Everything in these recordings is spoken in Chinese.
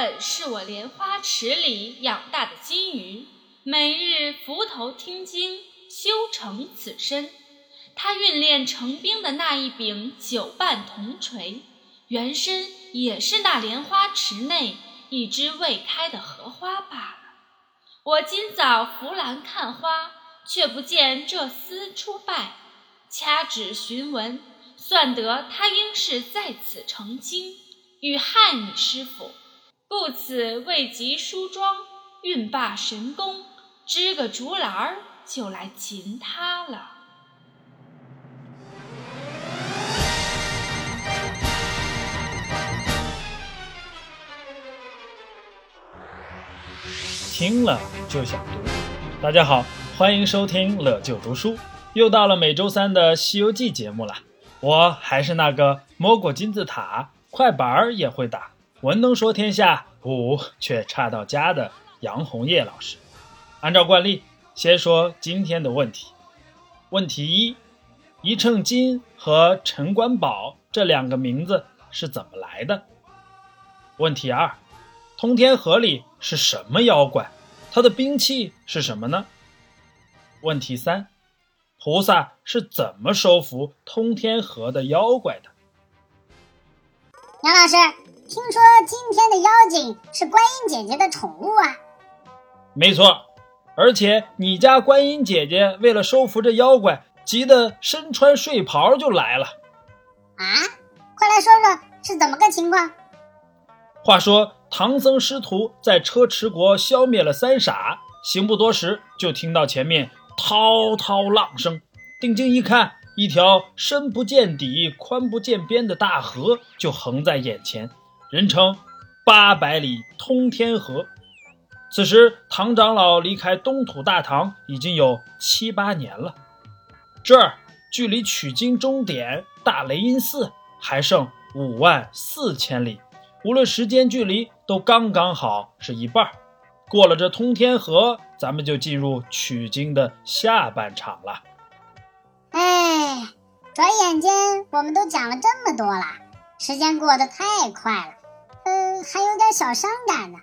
本是我莲花池里养大的金鱼，每日伏头听经，修成此身。他训练成冰的那一柄九瓣铜锤，原身也是那莲花池内一枝未开的荷花罢了。我今早扶栏看花，却不见这厮出拜，掐指寻闻，算得他应是在此成精，欲害你师傅。故此未及梳妆，运罢神功，支个竹篮儿就来擒他了。听了就想读。大家好，欢迎收听乐就读书，又到了每周三的《西游记》节目了。我还是那个摸过金字塔，快板儿也会打。文能说天下，武却差到家的杨红叶老师，按照惯例，先说今天的问题。问题一：一秤金和陈官宝这两个名字是怎么来的？问题二：通天河里是什么妖怪？他的兵器是什么呢？问题三：菩萨是怎么收服通天河的妖怪的？杨老师。听说今天的妖精是观音姐姐的宠物啊？没错，而且你家观音姐姐为了收服这妖怪，急得身穿睡袍就来了。啊，快来说说是怎么个情况？话说唐僧师徒在车迟国消灭了三傻，行不多时，就听到前面滔滔浪声，定睛一看，一条深不见底、宽不见边的大河就横在眼前。人称八百里通天河。此时，唐长老离开东土大唐已经有七八年了。这儿距离取经终点大雷音寺还剩五万四千里，无论时间距离都刚刚好是一半。过了这通天河，咱们就进入取经的下半场了。哎，转眼间我们都讲了这么多了，时间过得太快了。呃，还有点小伤感呢。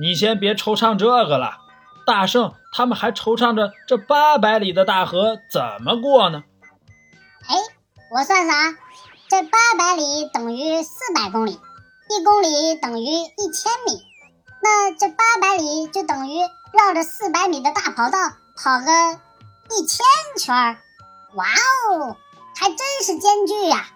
你先别惆怅这个了，大圣他们还惆怅着这八百里的大河怎么过呢？哎，我算算啊，这八百里等于四百公里，一公里等于一千米，那这八百里就等于绕着四百米的大跑道跑个一千圈哇哦，还真是艰巨呀！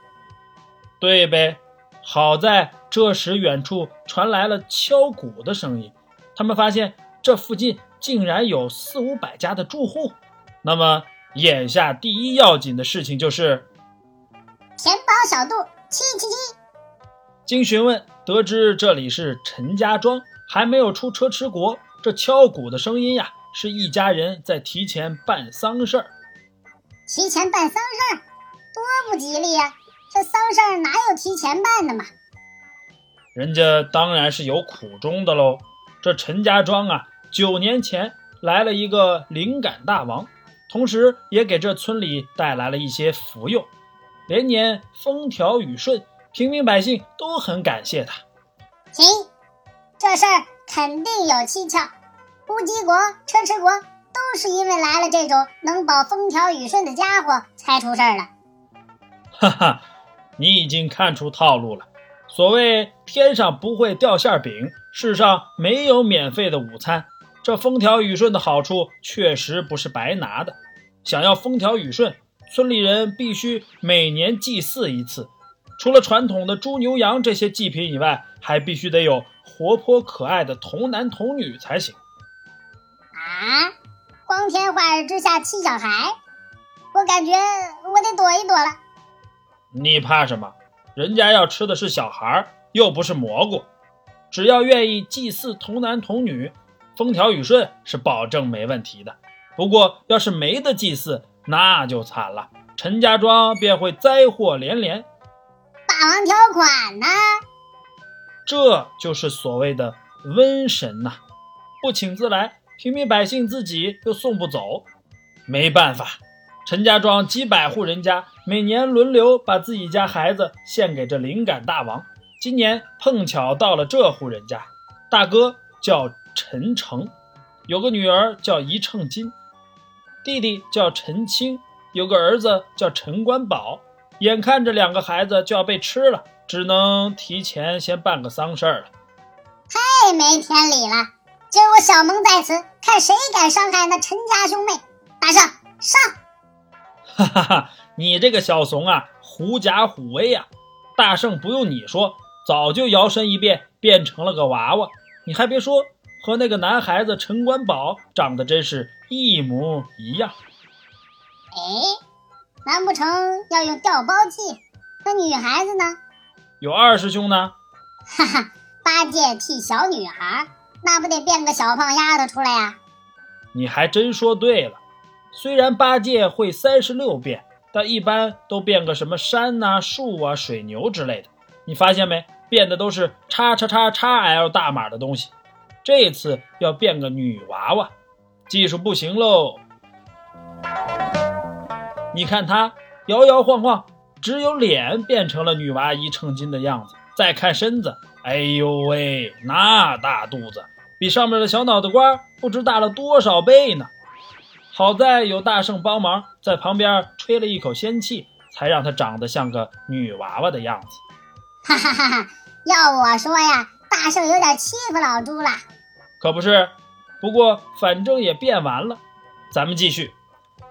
对呗，好在。这时，远处传来了敲鼓的声音。他们发现这附近竟然有四五百家的住户。那么，眼下第一要紧的事情就是填饱小肚，七七七。经询问得知，这里是陈家庄，还没有出车迟国。这敲鼓的声音呀，是一家人在提前办丧事儿。提前办丧事儿，多不吉利呀！这丧事儿哪有提前办的嘛？人家当然是有苦衷的喽。这陈家庄啊，九年前来了一个灵感大王，同时也给这村里带来了一些福佑，连年风调雨顺，平民百姓都很感谢他。行，这事儿肯定有蹊跷。乌鸡国、车迟国都是因为来了这种能保风调雨顺的家伙才出事儿了。哈哈，你已经看出套路了。所谓天上不会掉馅饼，世上没有免费的午餐。这风调雨顺的好处确实不是白拿的。想要风调雨顺，村里人必须每年祭祀一次。除了传统的猪牛羊这些祭品以外，还必须得有活泼可爱的童男童女才行。啊！光天化日之下气小孩，我感觉我得躲一躲了。你怕什么？人家要吃的是小孩，又不是蘑菇。只要愿意祭祀童男童女，风调雨顺是保证没问题的。不过要是没得祭祀，那就惨了，陈家庄便会灾祸连连。霸王条款呢？这就是所谓的瘟神呐，不请自来，平民百姓自己又送不走，没办法。陈家庄几百户人家每年轮流把自己家孩子献给这灵感大王，今年碰巧到了这户人家，大哥叫陈诚，有个女儿叫一秤金，弟弟叫陈清，有个儿子叫陈官宝。眼看着两个孩子就要被吃了，只能提前先办个丧事儿了。太没天理了！今儿我小蒙在此，看谁敢伤害那陈家兄妹！大圣上！哈哈哈！你这个小怂啊，狐假虎威呀！大圣不用你说，早就摇身一变变成了个娃娃。你还别说，和那个男孩子陈官宝长得真是一模一样。哎。难不成要用调包计？那女孩子呢？有二师兄呢。哈哈，八戒替小女孩，那不得变个小胖丫头出来呀？你还真说对了。虽然八戒会三十六变，但一般都变个什么山呐、树啊、水牛之类的。你发现没？变的都是叉叉叉叉 L 大码的东西。这次要变个女娃娃，技术不行喽。你看他摇摇晃晃，只有脸变成了女娃一秤斤的样子。再看身子，哎呦喂，那大肚子比上面的小脑袋瓜不知大了多少倍呢！好在有大圣帮忙，在旁边吹了一口仙气，才让她长得像个女娃娃的样子。哈哈哈哈！要我说呀，大圣有点欺负老猪了。可不是，不过反正也变完了，咱们继续。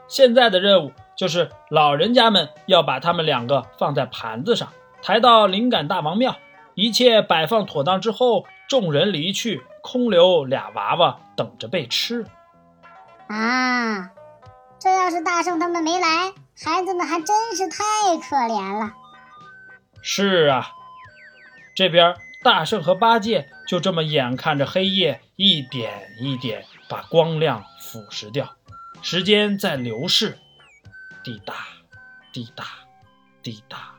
现在的任务。就是老人家们要把他们两个放在盘子上，抬到灵感大王庙，一切摆放妥当之后，众人离去，空留俩娃娃等着被吃。啊，这要是大圣他们没来，孩子们还真是太可怜了。是啊，这边大圣和八戒就这么眼看着黑夜一点一点把光亮腐蚀掉，时间在流逝。滴答，滴答，滴答，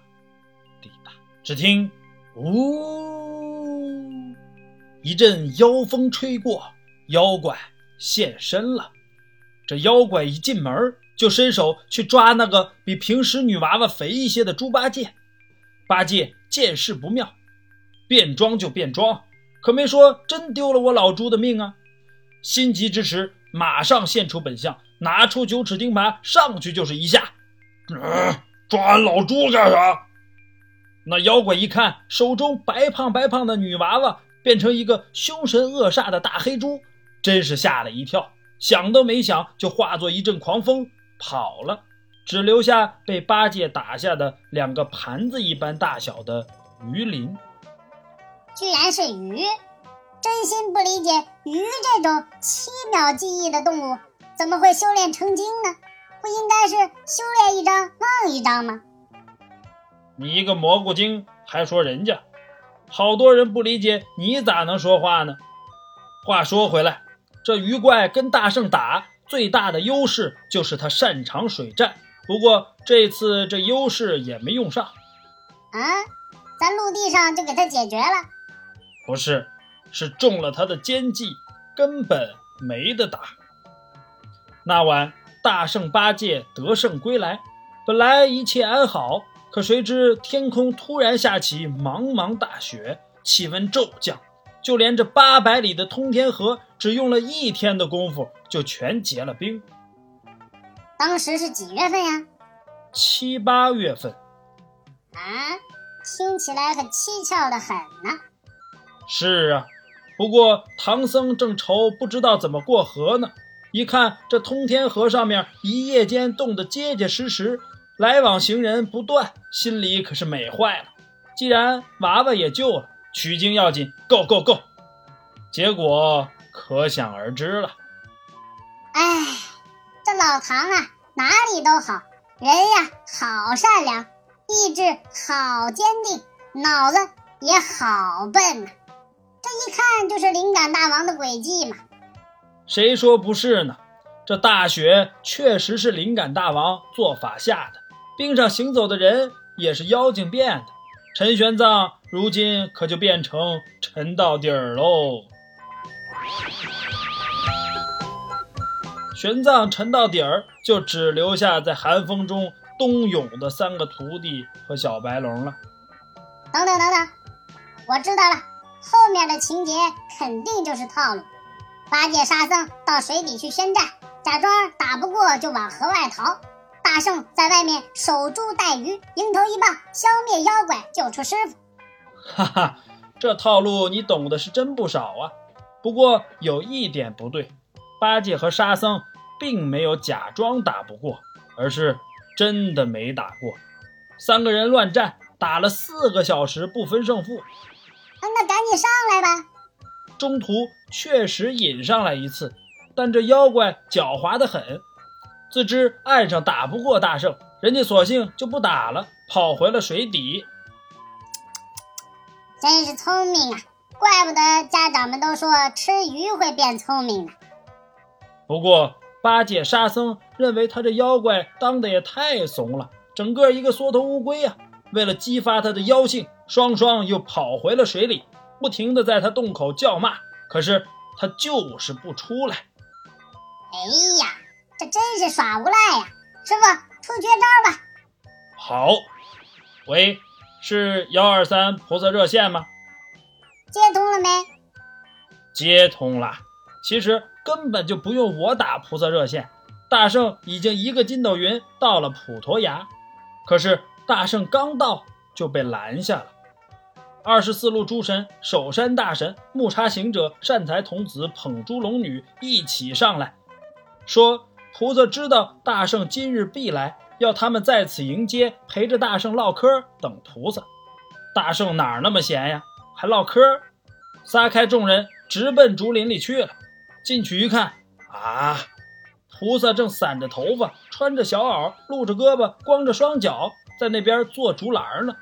滴答。只听“呜”一阵妖风吹过，妖怪现身了。这妖怪一进门，就伸手去抓那个比平时女娃娃肥一些的猪八戒。八戒见势不妙，变装就变装，可没说真丢了我老猪的命啊！心急之时，马上现出本相。拿出九齿钉耙，上去就是一下。嗯，抓俺老猪干啥？那妖怪一看，手中白胖白胖的女娃娃变成一个凶神恶煞的大黑猪，真是吓了一跳，想都没想就化作一阵狂风跑了，只留下被八戒打下的两个盘子一般大小的鱼鳞。居然是鱼，真心不理解鱼这种七秒记忆的动物。怎么会修炼成精呢？不应该是修炼一张忘一张吗？你一个蘑菇精还说人家，好多人不理解，你咋能说话呢？话说回来，这鱼怪跟大圣打，最大的优势就是他擅长水战。不过这次这优势也没用上。啊，咱陆地上就给他解决了？不是，是中了他的奸计，根本没得打。那晚，大圣八戒得胜归来，本来一切安好，可谁知天空突然下起茫茫大雪，气温骤降，就连这八百里的通天河，只用了一天的功夫就全结了冰。当时是几月份呀？七八月份。啊，听起来可蹊跷的很呢。是啊，不过唐僧正愁不知道怎么过河呢。一看这通天河上面一夜间冻得结结实实，来往行人不断，心里可是美坏了。既然娃娃也救了，取经要紧，Go Go Go！结果可想而知了。哎，这老唐啊，哪里都好，人呀好善良，意志好坚定，脑子也好笨呐。这一看就是灵感大王的诡计嘛。谁说不是呢？这大雪确实是灵感大王做法下的，冰上行走的人也是妖精变的。陈玄奘如今可就变成沉到底儿喽。玄奘沉到底儿，就只留下在寒风中冬泳的三个徒弟和小白龙了。等等等等，我知道了，后面的情节肯定就是套路。八戒、沙僧到水底去宣战，假装打不过就往河外逃。大圣在外面守株待鱼，迎头一棒消灭妖怪，救出师傅。哈哈，这套路你懂的是真不少啊。不过有一点不对，八戒和沙僧并没有假装打不过，而是真的没打过。三个人乱战，打了四个小时不分胜负。那赶紧上来吧。中途确实引上来一次，但这妖怪狡猾的很，自知岸上打不过大圣，人家索性就不打了，跑回了水底。真是聪明啊！怪不得家长们都说吃鱼会变聪明呢。不过八戒、沙僧认为他这妖怪当的也太怂了，整个一个缩头乌龟啊！为了激发他的妖性，双双又跑回了水里，不停的在他洞口叫骂。可是他就是不出来。哎呀，这真是耍无赖呀！师傅出绝招吧。好，喂，是幺二三菩萨热线吗？接通了没？接通了。其实根本就不用我打菩萨热线，大圣已经一个筋斗云到了普陀崖。可是大圣刚到就被拦下了。二十四路诸神、守山大神、木叉行者、善财童子、捧珠龙女一起上来，说菩萨知道大圣今日必来，要他们在此迎接，陪着大圣唠嗑，等菩萨。大圣哪儿那么闲呀？还唠嗑，撒开众人直奔竹林里去了。进去一看，啊，菩萨正散着头发，穿着小袄，露着胳膊，光着双脚，在那边做竹篮呢。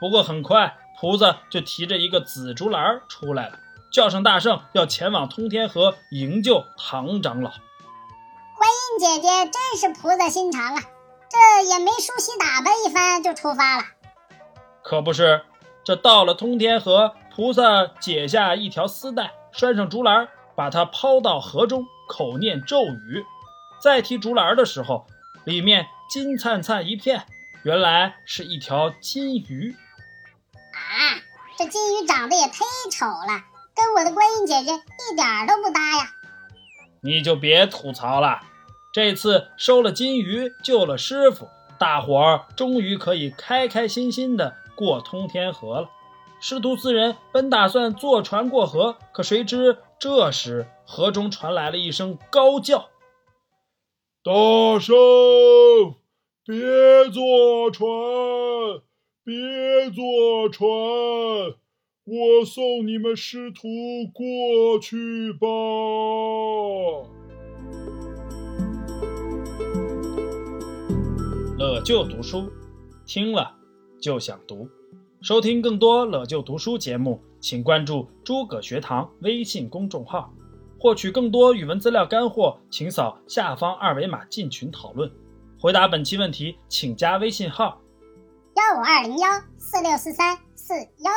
不过很快，菩萨就提着一个紫竹篮出来了，叫上大圣，要前往通天河营救唐长老。姐姐真是菩萨心肠啊，这也没梳洗打扮一番就出发了。可不是。这到了通天河，菩萨解下一条丝带，拴上竹篮，把它抛到河中，口念咒语。再提竹篮的时候，里面金灿灿一片，原来是一条金鱼。啊，这金鱼长得也忒丑了，跟我的观音姐姐一点都不搭呀！你就别吐槽了，这次收了金鱼，救了师傅，大伙儿终于可以开开心心的。过通天河了，师徒四人本打算坐船过河，可谁知这时河中传来了一声高叫：“大圣，别坐船，别坐船，我送你们师徒过去吧。”乐就读书，听了。就想读，收听更多了就读书节目，请关注诸葛学堂微信公众号，获取更多语文资料干货，请扫下方二维码进群讨论。回答本期问题，请加微信号：幺五二零幺四六四三四幺。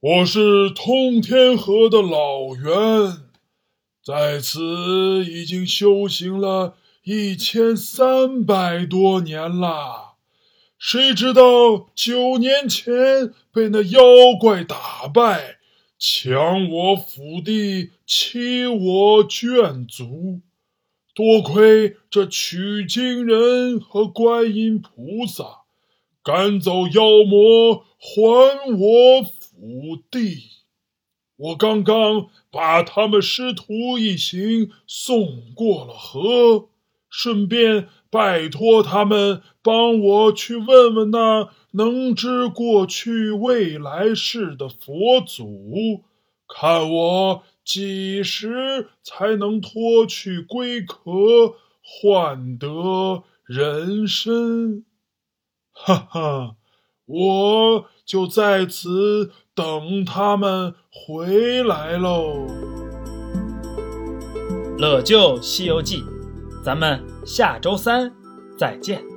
我是通天河的老袁，在此已经修行了一千三百多年了。谁知道九年前被那妖怪打败，抢我府地，欺我眷族。多亏这取经人和观音菩萨，赶走妖魔，还我府地。我刚刚把他们师徒一行送过了河，顺便。拜托他们帮我去问问那能知过去未来事的佛祖，看我几时才能脱去龟壳，换得人身。哈哈，我就在此等他们回来喽。乐就《西游记》。咱们下周三再见。